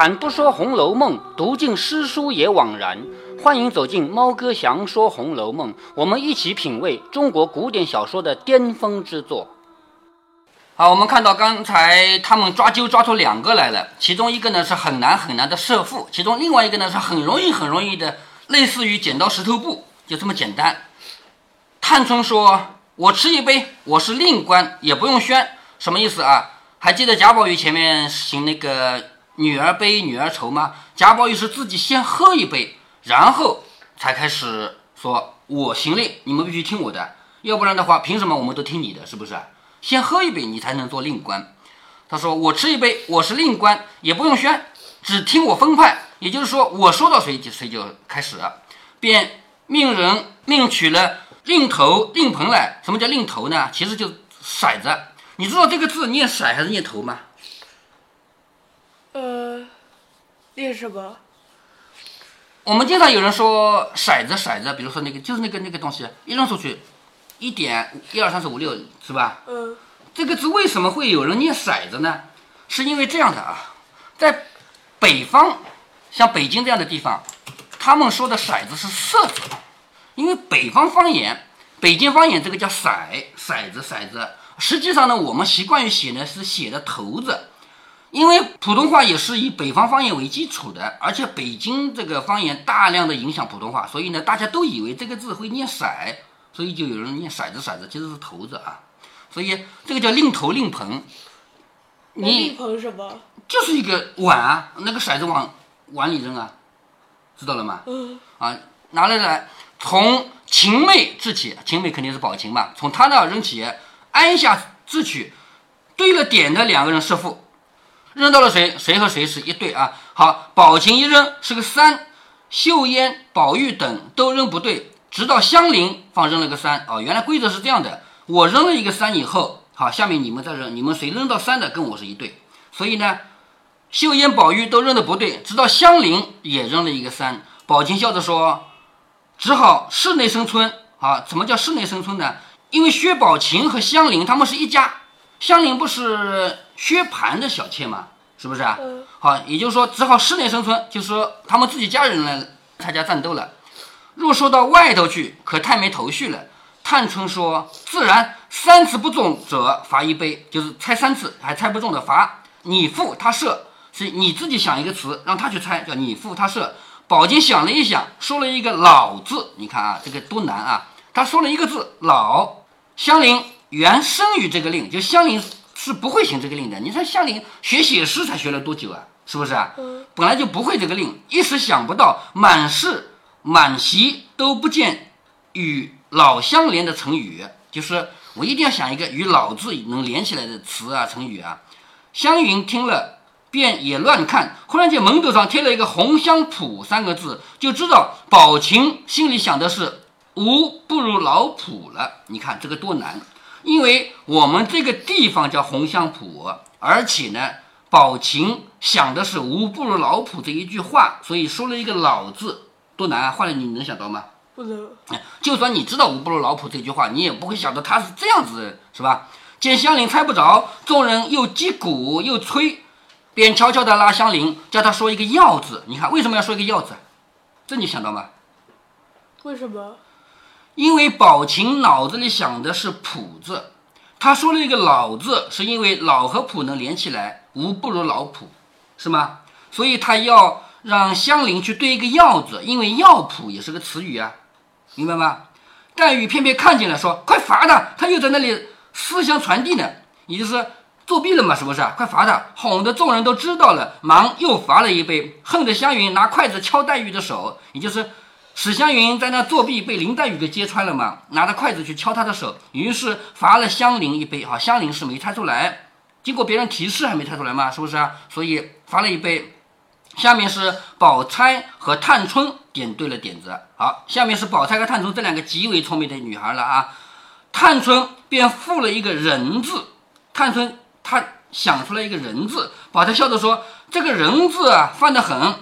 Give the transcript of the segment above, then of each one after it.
开坛不说《红楼梦》，读尽诗书也枉然。欢迎走进猫哥祥说《红楼梦》，我们一起品味中国古典小说的巅峰之作。好，我们看到刚才他们抓阄抓出两个来了，其中一个呢是很难很难的设父，其中另外一个呢是很容易很容易的，类似于剪刀石头布，就这么简单。探春说：“我吃一杯，我是令官，也不用宣。”什么意思啊？还记得贾宝玉前面行那个女儿悲女儿愁吗？贾宝玉是自己先喝一杯，然后才开始说：“我行令，你们必须听我的，要不然的话，凭什么我们都听你的？是不是？先喝一杯，你才能做令官。”他说：“我吃一杯，我是令官，也不用宣，只听我分派。也就是说，我说到谁就谁就开始，便命人命取了令头、令盆来。什么叫令头呢？其实就骰子。”你知道这个字念骰还是念头吗？呃，念什么？我们经常有人说骰子，骰子，比如说那个就是那个那个东西，一扔出去，一点一二三四五六，是吧？嗯。这个字为什么会有人念骰子呢？是因为这样的啊，在北方，像北京这样的地方，他们说的骰子是色子，因为北方方言，北京方言这个叫骰，骰子，骰子。实际上呢，我们习惯于写呢是写的头字，因为普通话也是以北方方言为基础的，而且北京这个方言大量的影响普通话，所以呢，大家都以为这个字会念骰，所以就有人念骰子骰子，其实是头子啊，所以这个叫令头令盆。你令盆什么？就是一个碗啊，那个骰子往碗里扔啊，知道了吗？嗯。啊，拿来了，从秦妹掷起，秦妹肯定是宝琴嘛，从她那扔起。按下自取，对了点的两个人是负，扔到了谁？谁和谁是一对啊？好，宝琴一扔是个三，秀烟、宝玉等都扔不对，直到香菱放扔了个三。哦，原来规则是这样的，我扔了一个三以后，好，下面你们再扔，你们谁扔到三的跟我是一对。所以呢，秀烟、宝玉都扔的不对，直到香菱也扔了一个三。宝琴笑着说：“只好室内生存。”啊，什么叫室内生存呢？因为薛宝琴和香菱他们是一家，香菱不是薛蟠的小妾吗？是不是啊？好，也就是说只好室内生存，就是说他们自己家人来参加战斗了。若说到外头去，可太没头绪了。探春说：“自然，三次不中者罚一杯，就是猜三次还猜不中的罚你负他设，是你自己想一个词让他去猜，叫你负他射。”宝金想了一想，说了一个“老”字。你看啊，这个多难啊！他说了一个字“老”。香菱原生于这个令，就香菱是不会行这个令的。你说香菱学写诗才学了多久啊？是不是啊？本来就不会这个令，一时想不到，满室满席都不见与老相连的成语，就是我一定要想一个与老字能连起来的词啊，成语啊。湘云听了，便也乱看，忽然间门斗上贴了一个“红香圃”三个字，就知道宝琴心里想的是。吾不如老圃了，你看这个多难，因为我们这个地方叫红香圃，而且呢，宝琴想的是无不如老圃这一句话，所以说了一个老字，多难啊！换了你能想到吗？不能。就算你知道无不如老圃这句话，你也不会想到他是这样子，是吧？见香菱猜不着，众人又击鼓又吹，便悄悄地拉香菱，叫他说一个要字。你看为什么要说一个要字？这你想到吗？为什么？因为宝琴脑子里想的是“谱”字，他说了一个“老”字，是因为“老”和“谱”能连起来，无不如老谱，是吗？所以他要让香菱去对一个“要”字，因为“药谱”也是个词语啊，明白吗？黛玉偏偏看见了，说：“快罚他！他又在那里思想传递呢，也就是作弊了嘛，是不是？快罚他！”哄得众人都知道了，忙又罚了一杯，恨得湘云拿筷子敲黛玉的手，也就是。史湘云在那作弊，被林黛玉给揭穿了嘛？拿着筷子去敲她的手，于是罚了香菱一杯。好，香菱是没猜出来，经过别人提示还没猜出来嘛？是不是啊？所以罚了一杯。下面是宝钗和探春点对了点子。好，下面是宝钗和探春这两个极为聪明的女孩了啊。探春便附了一个人字，探春她想出来一个人字，宝钗笑着说：“这个人字啊，犯得很。”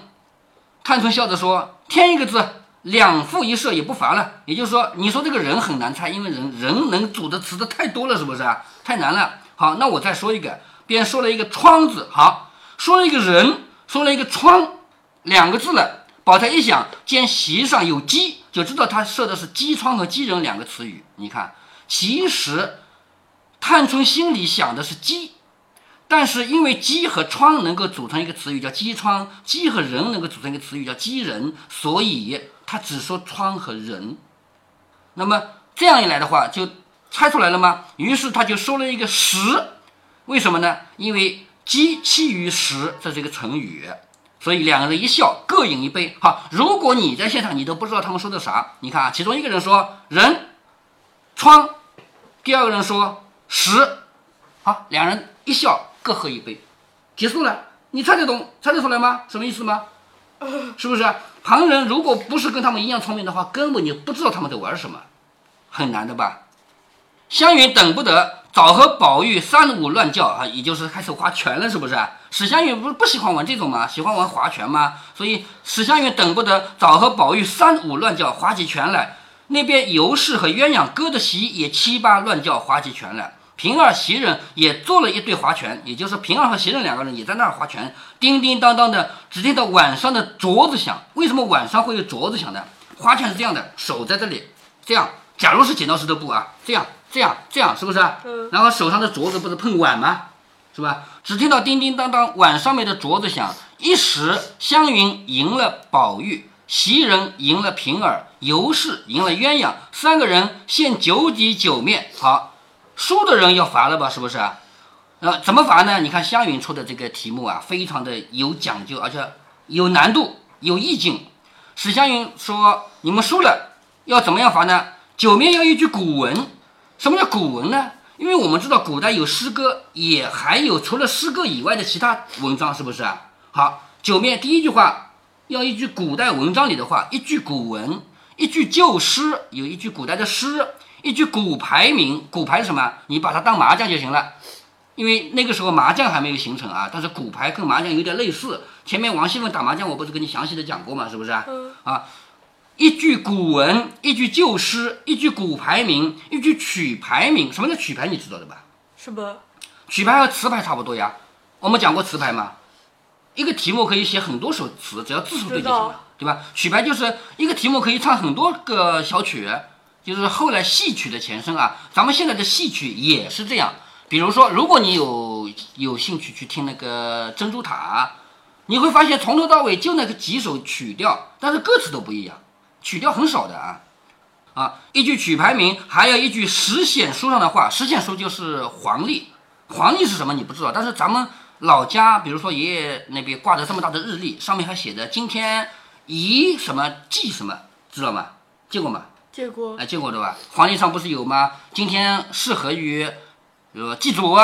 探春笑着说：“添一个字。”两副一射也不罚了，也就是说，你说这个人很难猜，因为人人能组的词的太多了，是不是啊？太难了。好，那我再说一个，便说了一个窗字。好，说了一个人，说了一个窗两个字了，宝钗一想，见席上有鸡，就知道他设的是鸡窗和鸡人两个词语。你看，其实探春心里想的是鸡，但是因为鸡和窗能够组成一个词语叫鸡窗，鸡和人能够组成一个词语叫鸡人，所以他只说窗和人。那么这样一来的话，就猜出来了吗？于是他就说了一个十，为什么呢？因为鸡栖于石，这是一个成语，所以两个人一笑，各饮一杯。好，如果你在现场，你都不知道他们说的啥。你看啊，其中一个人说人窗，第二个人说石，好，两人一笑，各喝一杯，结束了。你猜得懂、猜得出来吗？什么意思吗？是不是？旁人如果不是跟他们一样聪明的话，根本就不知道他们在玩什么，很难的吧？湘云等不得。早和宝玉三五乱叫啊，也就是开始划拳了，是不是？史湘云不是不喜欢玩这种吗？喜欢玩划拳吗？所以史湘云等不得，早和宝玉三五乱叫，划起拳来。那边尤氏和鸳鸯哥的席也七八乱叫，划起拳来。平儿袭人也做了一对划拳，也就是平儿和袭人两个人也在那儿划拳，叮叮当当的，只听到晚上的镯子响。为什么晚上会有镯子响呢？划拳是这样的，手在这里，这样。假如是剪刀石头布啊，这样。这样这样是不是？嗯。然后手上的镯子不是碰碗吗？是吧？只听到叮叮当当，碗上面的镯子响。一时湘云赢了宝玉，袭人赢了平儿，尤氏赢了鸳鸯，三个人现九底九面。好，输的人要罚了吧？是不是？呃，怎么罚呢？你看湘云出的这个题目啊，非常的有讲究，而且有难度，有意境。史湘云说：“你们输了要怎么样罚呢？九面要一句古文。”什么叫古文呢？因为我们知道古代有诗歌，也还有除了诗歌以外的其他文章，是不是啊？好，九面第一句话要一句古代文章里的话，一句古文，一句旧诗，有一句古代的诗，一句古牌名。古牌是什么？你把它当麻将就行了，因为那个时候麻将还没有形成啊。但是古牌跟麻将有点类似。前面王熙凤打麻将，我不是跟你详细的讲过吗？是不是啊？啊。一句古文，一句旧诗，一句古牌名，一句曲牌名。什么叫曲牌？你知道的吧？是不？曲牌和词牌差不多呀。我们讲过词牌嘛，一个题目可以写很多首词，只要字数对就行了，对吧？曲牌就是一个题目可以唱很多个小曲，就是后来戏曲的前身啊。咱们现在的戏曲也是这样。比如说，如果你有有兴趣去听那个《珍珠塔》，你会发现从头到尾就那个几首曲调，但是歌词都不一样。曲调很少的啊，啊，一句曲牌名，还有一句实显书上的话。实显书就是黄历，黄历是什么你不知道，但是咱们老家，比如说爷爷那边挂着这么大的日历，上面还写着今天宜什么忌什么，知道吗？见过吗？见过。哎，见过对吧？黄历上不是有吗？今天适合于，比如说祭祖，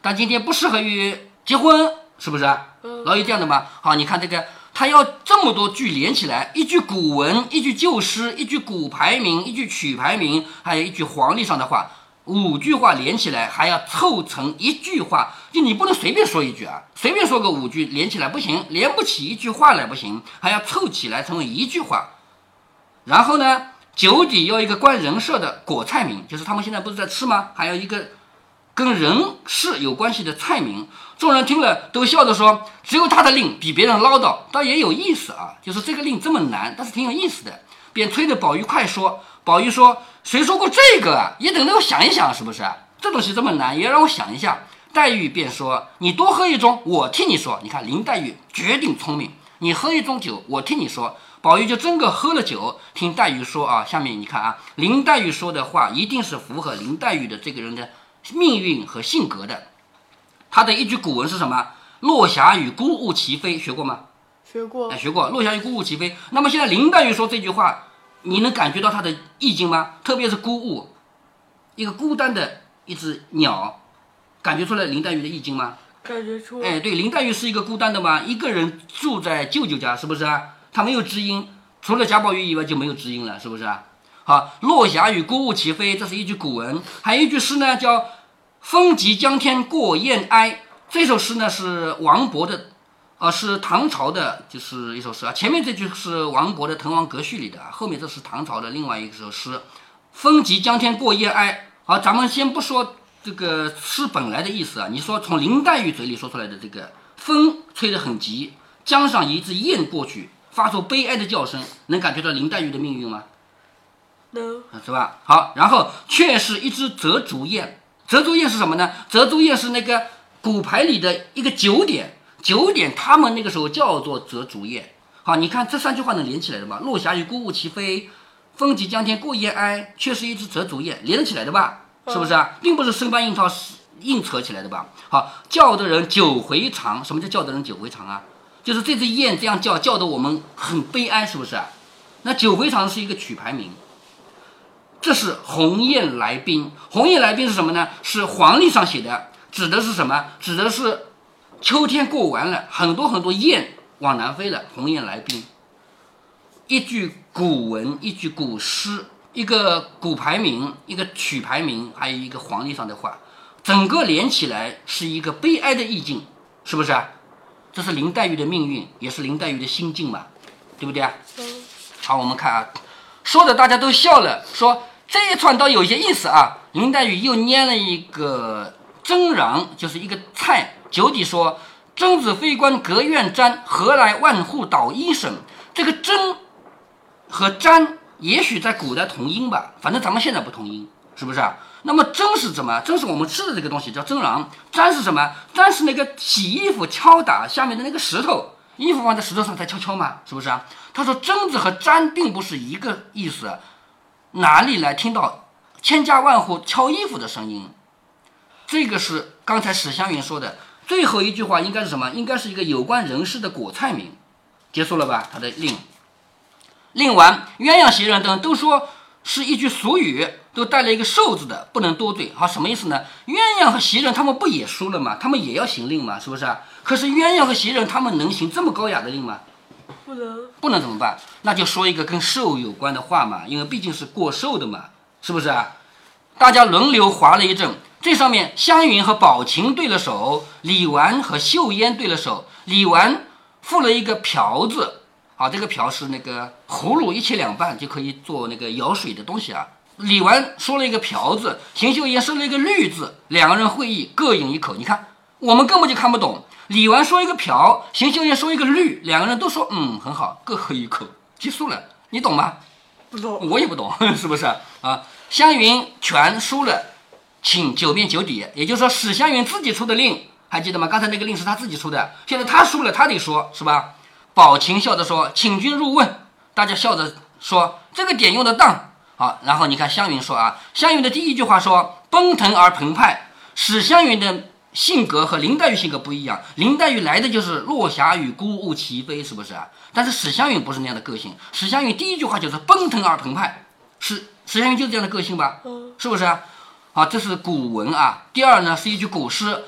但今天不适合于结婚，是不是？嗯。老有这样的吗？好，你看这个。他要这么多句连起来，一句古文，一句旧诗，一句古牌名，一句曲牌名，还有一句黄历上的话，五句话连起来还要凑成一句话，就你不能随便说一句啊，随便说个五句连起来不行，连不起一句话来不行，还要凑起来成为一句话。然后呢，酒底要一个关人设的果菜名，就是他们现在不是在吃吗？还有一个。跟人事有关系的菜名，众人听了都笑着说：“只有他的令比别人唠叨，倒也有意思啊。就是这个令这么难，但是挺有意思的。”便催着宝玉快说。宝玉说：“谁说过这个啊？也等着我想一想，是不是？这东西这么难，也让我想一下。”黛玉便说：“你多喝一盅，我替你说。你看林黛玉绝顶聪明，你喝一盅酒，我替你说。”宝玉就真个喝了酒，听黛玉说啊。下面你看啊，林黛玉说的话一定是符合林黛玉的这个人的。命运和性格的，他的一句古文是什么？落霞与孤鹜齐飞，学过吗？学过。哎，学过。落霞与孤鹜齐飞。那么现在林黛玉说这句话，你能感觉到她的意境吗？特别是孤鹜，一个孤单的一只鸟，感觉出来林黛玉的意境吗？感觉出。哎，对，林黛玉是一个孤单的嘛，一个人住在舅舅家，是不是啊？他没有知音，除了贾宝玉以外就没有知音了，是不是啊？好，落霞与孤鹜齐飞，这是一句古文。还有一句诗呢，叫“风急江天过雁哀”。这首诗呢是王勃的，啊，是唐朝的，就是一首诗啊。前面这句是王勃的《滕王阁序》里的，后面这是唐朝的另外一首诗，“风急江天过雁哀”。好，咱们先不说这个诗本来的意思啊，你说从林黛玉嘴里说出来的这个风吹得很急，江上一只雁过去，发出悲哀的叫声，能感觉到林黛玉的命运吗？？no，是吧？好，然后却是一只折竹雁。折竹雁是什么呢？折竹雁是那个骨牌里的一个九点，九点他们那个时候叫做折竹雁。好，你看这三句话能连起来的吗？落霞与孤鹜齐飞，风急江天过雁哀，却是一只折竹雁，连得起来的吧？是不是啊？并不是生搬硬套硬扯起来的吧？好，叫的人九回肠。什么叫叫的人九回肠啊？就是这只雁这样叫，叫的我们很悲哀，是不是？那九回肠是一个曲牌名。这是鸿雁来宾，鸿雁来宾是什么呢？是黄历上写的，指的是什么？指的是秋天过完了，很多很多雁往南飞了，鸿雁来宾。一句古文，一句古诗，一个古牌名，一个曲牌名，还有一个黄历上的话，整个连起来是一个悲哀的意境，是不是啊？这是林黛玉的命运，也是林黛玉的心境嘛，对不对啊？嗯好，我们看啊，说的大家都笑了，说这一串倒有些意思啊。林黛玉又拈了一个蒸瓤，就是一个菜。九底说：“曾子非官隔院瞻，何来万户捣衣声？”这个蒸和瞻也许在古代同音吧，反正咱们现在不同音，是不是啊？那么蒸是什么？蒸是我们吃的这个东西，叫蒸瓤。瞻是什么？瞻是那个洗衣服敲打下面的那个石头，衣服放在石头上再敲敲嘛，是不是啊？他说蒸子和瞻并不是一个意思，哪里来听到千家万户敲衣服的声音？这个是刚才史湘云说的最后一句话，应该是什么？应该是一个有关人事的果菜名。结束了吧？他的令，令完，鸳鸯袭人等都说是一句俗语，都带了一个寿字的，不能多罪。好，什么意思呢？鸳鸯和袭人他们不也输了吗？他们也要行令吗，是不是啊？可是鸳鸯和袭人他们能行这么高雅的令吗？不能不能怎么办？那就说一个跟寿有关的话嘛，因为毕竟是过寿的嘛，是不是啊？大家轮流划了一阵，这上面湘云和宝琴对了手，李纨和秀烟对了手。李纨附了一个瓢字，啊，这个瓢是那个葫芦一切两半就可以做那个舀水的东西啊。李纨说了一个瓢字，邢岫烟说了一个绿字，两个人会意各饮一口。你看，我们根本就看不懂。李纨说一个瓢，邢岫烟说一个绿，两个人都说嗯很好，各喝一口，结束了。你懂吗？不懂。我也不懂，是不是啊？湘云全输了，请九面九底，也就是说史湘云自己出的令，还记得吗？刚才那个令是他自己出的，现在他输了，他得说，是吧？宝琴笑着说：“请君入瓮。”大家笑着说：“这个点用得当。”好，然后你看湘云说啊，湘云的第一句话说：“奔腾而澎湃。”史湘云的性格和林黛玉性格不一样，林黛玉来的就是落霞与孤鹜齐飞，是不是啊？但是史湘云不是那样的个性，史湘云第一句话就是奔腾而澎湃，史史湘云就是这样的个性吧？嗯是不是啊？好，这是古文啊。第二呢是一句古诗，“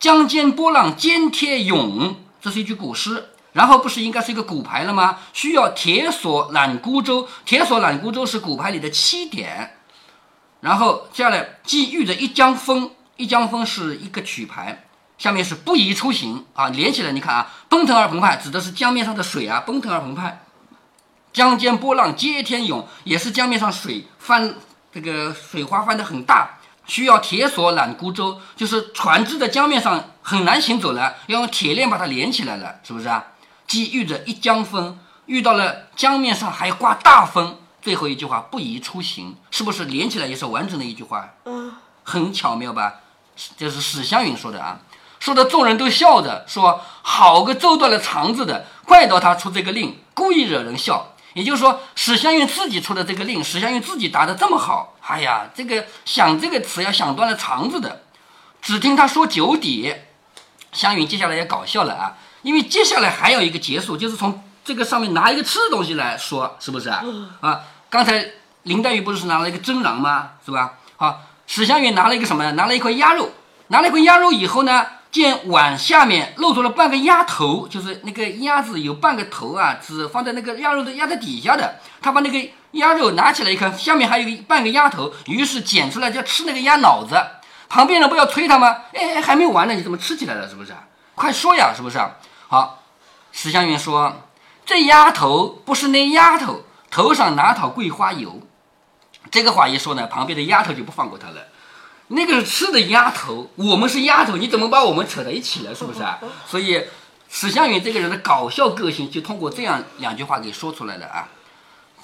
江间波浪尖贴涌”，这是一句古诗。然后不是应该是一个骨牌了吗？需要铁索揽孤舟，铁索揽孤舟是骨牌里的七点。然后接下来寄遇着一江风，一江风是一个曲牌，下面是不宜出行啊，连起来你看啊，奔腾而澎湃指的是江面上的水啊，奔腾而澎湃。江间波浪接天涌，也是江面上水翻，这个水花翻得很大，需要铁索揽孤舟，就是船只在江面上很难行走了，要用铁链把它连起来了，是不是啊？既遇着一江风，遇到了江面上还刮大风，最后一句话不宜出行，是不是连起来也是完整的一句话？嗯很巧妙吧？这是史湘云说的啊，说的众人都笑着说：“好个揍断了肠子的，怪到他出这个令，故意惹人笑。”也就是说，史湘云自己出的这个令，史湘云自己答的这么好，哎呀，这个想这个词要想断了肠子的。只听他说九底，湘云接下来也搞笑了啊，因为接下来还有一个结束，就是从这个上面拿一个吃的东西来说，是不是啊？啊，刚才林黛玉不是拿了一个蒸瓤吗？是吧？好，史湘云拿了一个什么呢？拿了一块鸭肉，拿了一块鸭肉以后呢，见碗下面露出了半个鸭头，就是那个鸭子有半个头啊，只放在那个鸭肉的鸭子底下的。他把那个鸭肉拿起来一看，下面还有一个半个鸭头，于是捡出来就要吃那个鸭脑子。旁边人不要催他吗？哎，还没完呢，你怎么吃起来了？是不是？快说呀，是不是？好，史湘云说：“这丫头不是那丫头，头上哪讨桂花油？”这个话一说呢，旁边的丫头就不放过他了。那个是吃的丫头，我们是丫头，你怎么把我们扯在一起了？是不是啊？所以史湘云这个人的搞笑个性，就通过这样两句话给说出来了啊。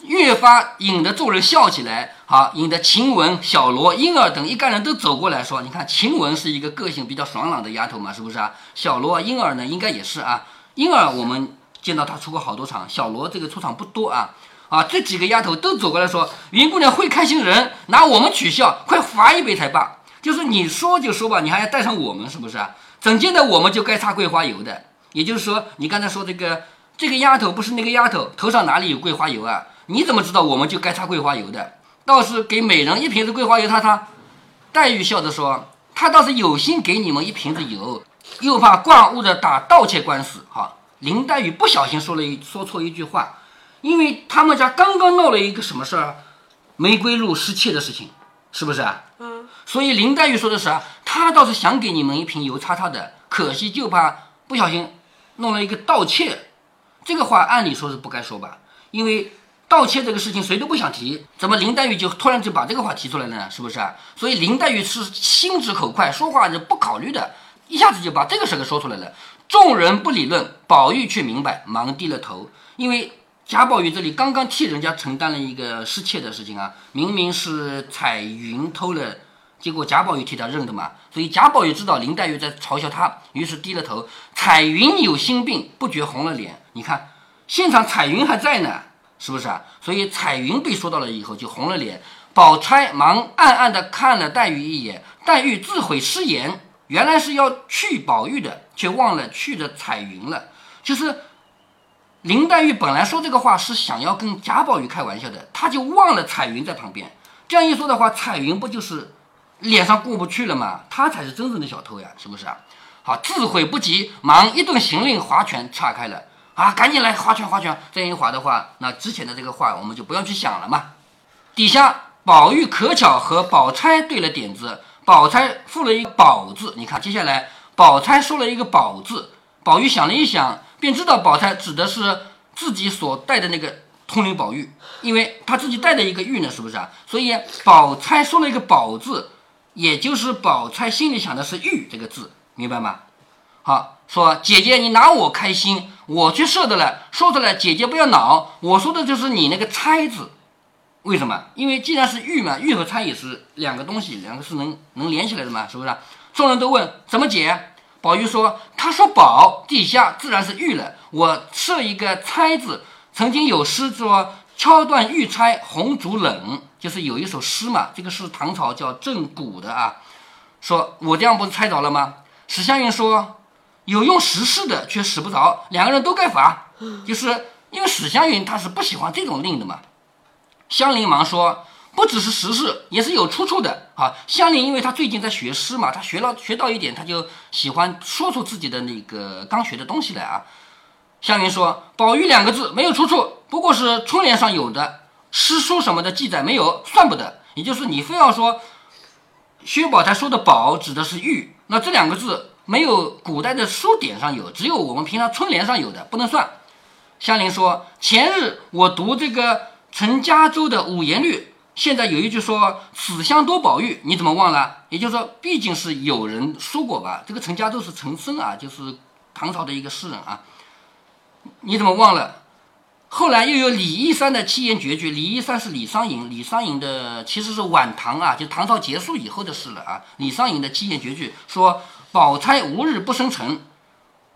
越发引得众人笑起来，好，引得晴雯、小罗、莺儿等一干人都走过来说：“你看，晴雯是一个个性比较爽朗的丫头嘛，是不是啊？小罗、莺儿呢，应该也是啊。莺儿我们见到她出过好多场，小罗这个出场不多啊。啊，这几个丫头都走过来说：云姑娘会开心人，拿我们取笑，快罚一杯才罢。就是你说就说吧，你还要带上我们，是不是啊？整见的我们就该擦桂花油的。也就是说，你刚才说这个这个丫头不是那个丫头，头上哪里有桂花油啊？”你怎么知道我们就该擦桂花油的？倒是给每人一瓶子桂花油擦擦。黛玉笑着说：“他倒是有心给你们一瓶子油，又怕挂误的打盗窃官司。”哈，林黛玉不小心说了一说错一句话，因为他们家刚刚闹了一个什么事儿，玫瑰露失窃的事情，是不是啊？嗯。所以林黛玉说的是啊，他倒是想给你们一瓶油擦擦的，可惜就怕不小心弄了一个盗窃。这个话按理说是不该说吧，因为。盗窃这个事情谁都不想提，怎么林黛玉就突然就把这个话提出来了呢？是不是？所以林黛玉是心直口快，说话是不考虑的，一下子就把这个事给说出来了。众人不理论，宝玉却明白，忙低了头。因为贾宝玉这里刚刚替人家承担了一个失窃的事情啊，明明是彩云偷了，结果贾宝玉替他认的嘛。所以贾宝玉知道林黛玉在嘲笑他，于是低了头。彩云有心病，不觉红了脸。你看，现场彩云还在呢。是不是啊？所以彩云被说到了以后就红了脸，宝钗忙暗暗的看了黛玉一眼，黛玉自悔失言，原来是要去宝玉的，却忘了去的彩云了。就是林黛玉本来说这个话是想要跟贾宝玉开玩笑的，她就忘了彩云在旁边。这样一说的话，彩云不就是脸上过不去了吗？她才是真正的小偷呀，是不是啊？好，自悔不及，忙一顿行令划拳岔开了。啊，赶紧来划拳划拳！这样一划的话，那之前的这个话我们就不用去想了嘛。底下宝玉可巧和宝钗对了点子，宝钗附了一个“宝”字。你看，接下来宝钗说了一个“宝”字，宝玉想了一想，便知道宝钗指的是自己所带的那个通灵宝玉，因为他自己带的一个玉呢，是不是啊？所以宝钗说了一个“宝”字，也就是宝钗心里想的是“玉”这个字，明白吗？好，说姐姐你拿我开心。我去设的了，说出来，姐姐不要恼。我说的就是你那个钗字，为什么？因为既然是玉嘛，玉和钗也是两个东西，两个是能能连起来的嘛，是不是？众人都问怎么解，宝玉说：“他说宝，底下自然是玉了。我设一个钗字，曾经有诗说敲断玉钗红烛冷，就是有一首诗嘛，这个是唐朝叫郑谷的啊。说我这样不是猜着了吗？史湘云说。有用实事的却使不着，两个人都该罚。就是因为史湘云他是不喜欢这种令的嘛。香菱忙说，不只是实事，也是有出处的啊。香菱因为她最近在学诗嘛，她学了学到一点，她就喜欢说出自己的那个刚学的东西来啊。湘云说，宝玉两个字没有出处，不过是春联上有的，诗书什么的记载没有，算不得。也就是你非要说薛宝钗说的宝指的是玉，那这两个字。没有古代的书典上有，只有我们平常春联上有的，不能算。香菱说：“前日我读这个陈家洲的五言律，现在有一句说‘此乡多宝玉’，你怎么忘了？也就是说，毕竟是有人说过吧？这个陈家洲是陈升啊，就是唐朝的一个诗人啊，你怎么忘了？后来又有李义山的七言绝句，李义山是李商隐，李商隐的其实是晚唐啊，就唐朝结束以后的事了啊。李商隐的七言绝句说。”宝钗无日不生辰，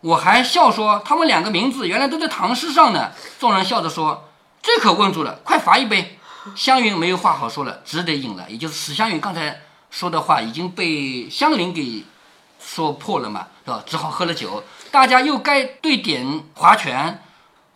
我还笑说他们两个名字原来都在唐诗上呢。众人笑着说：“这可问住了，快罚一杯。”湘云没有话好说了，只得饮了。也就是史湘云刚才说的话已经被香菱给说破了嘛，是吧？只好喝了酒。大家又该对点划拳。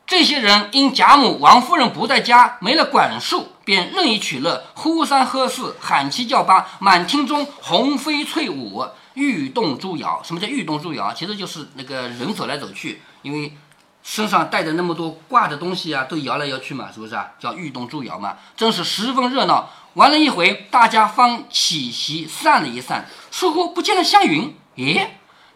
这些人因贾母、王夫人不在家，没了管束，便任意取乐，呼三喝四，喊七叫八，满厅中红飞翠舞。玉动珠摇，什么叫玉动珠摇？其实就是那个人走来走去，因为身上带着那么多挂的东西啊，都摇来摇去嘛，是不是啊？叫玉动珠摇嘛，真是十分热闹。玩了一回，大家方起席散了一散，似乎不见了湘云。咦，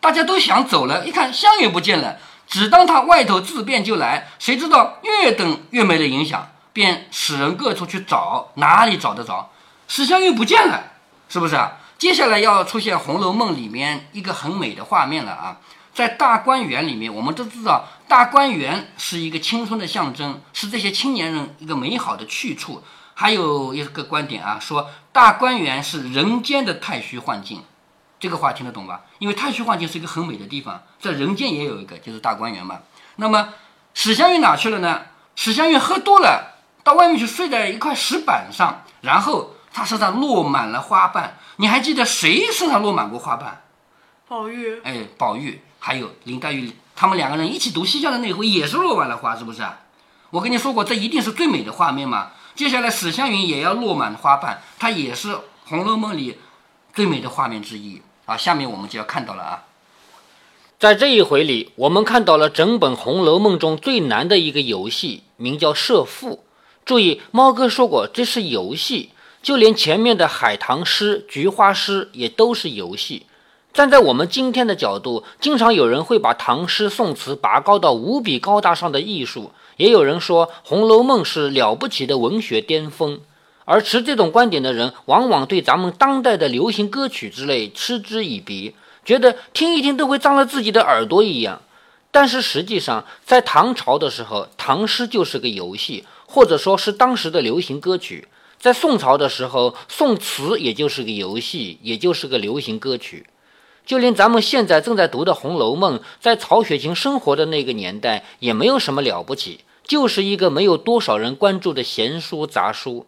大家都想走了，一看湘云不见了，只当他外头自便就来，谁知道越等越没了影响，便使人各处去找，哪里找得着？史湘云不见了，是不是啊？接下来要出现《红楼梦》里面一个很美的画面了啊，在大观园里面，我们都知道大观园是一个青春的象征，是这些青年人一个美好的去处。还有一个观点啊，说大观园是人间的太虚幻境，这个话听得懂吧？因为太虚幻境是一个很美的地方，在人间也有一个，就是大观园嘛。那么史湘云哪去了呢？史湘云喝多了，到外面去睡在一块石板上，然后他身上落满了花瓣。你还记得谁身上落满过花瓣？宝玉，哎，宝玉，还有林黛玉，他们两个人一起读西厢的那回也是落满了花，是不是啊？我跟你说过，这一定是最美的画面嘛。接下来史湘云也要落满花瓣，它也是《红楼梦》里最美的画面之一啊。下面我们就要看到了啊，在这一回里，我们看到了整本《红楼梦》中最难的一个游戏，名叫设赋。注意，猫哥说过这是游戏，就连前面的海棠诗、菊花诗也都是游戏。站在我们今天的角度，经常有人会把唐诗宋词拔高到无比高大上的艺术。也有人说《红楼梦》是了不起的文学巅峰，而持这种观点的人，往往对咱们当代的流行歌曲之类嗤之以鼻，觉得听一听都会脏了自己的耳朵一样。但是实际上，在唐朝的时候，唐诗就是个游戏，或者说是当时的流行歌曲；在宋朝的时候，宋词也就是个游戏，也就是个流行歌曲。就连咱们现在正在读的《红楼梦》，在曹雪芹生活的那个年代，也没有什么了不起。就是一个没有多少人关注的闲书杂书。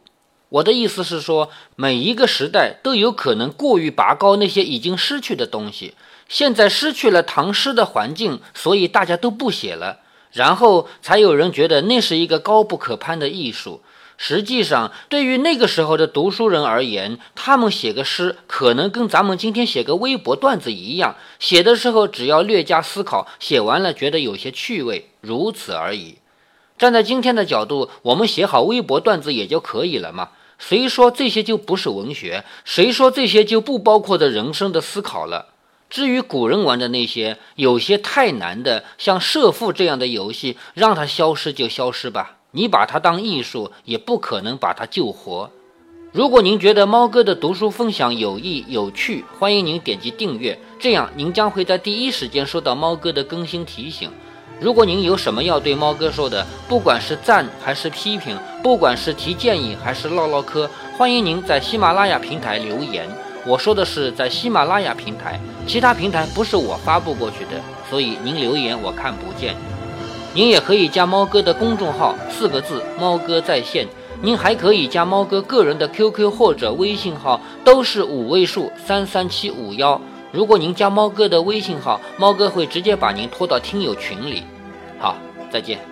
我的意思是说，每一个时代都有可能过于拔高那些已经失去的东西。现在失去了唐诗的环境，所以大家都不写了，然后才有人觉得那是一个高不可攀的艺术。实际上，对于那个时候的读书人而言，他们写个诗，可能跟咱们今天写个微博段子一样，写的时候只要略加思考，写完了觉得有些趣味，如此而已。站在今天的角度，我们写好微博段子也就可以了嘛？谁说这些就不是文学？谁说这些就不包括的人生的思考了？至于古人玩的那些，有些太难的，像设赋这样的游戏，让它消失就消失吧。你把它当艺术，也不可能把它救活。如果您觉得猫哥的读书分享有益有趣，欢迎您点击订阅，这样您将会在第一时间收到猫哥的更新提醒。如果您有什么要对猫哥说的，不管是赞还是批评，不管是提建议还是唠唠嗑，欢迎您在喜马拉雅平台留言。我说的是在喜马拉雅平台，其他平台不是我发布过去的，所以您留言我看不见。您也可以加猫哥的公众号，四个字“猫哥在线”。您还可以加猫哥个人的 QQ 或者微信号，都是五位数三三七五幺。如果您加猫哥的微信号，猫哥会直接把您拖到听友群里。好，再见。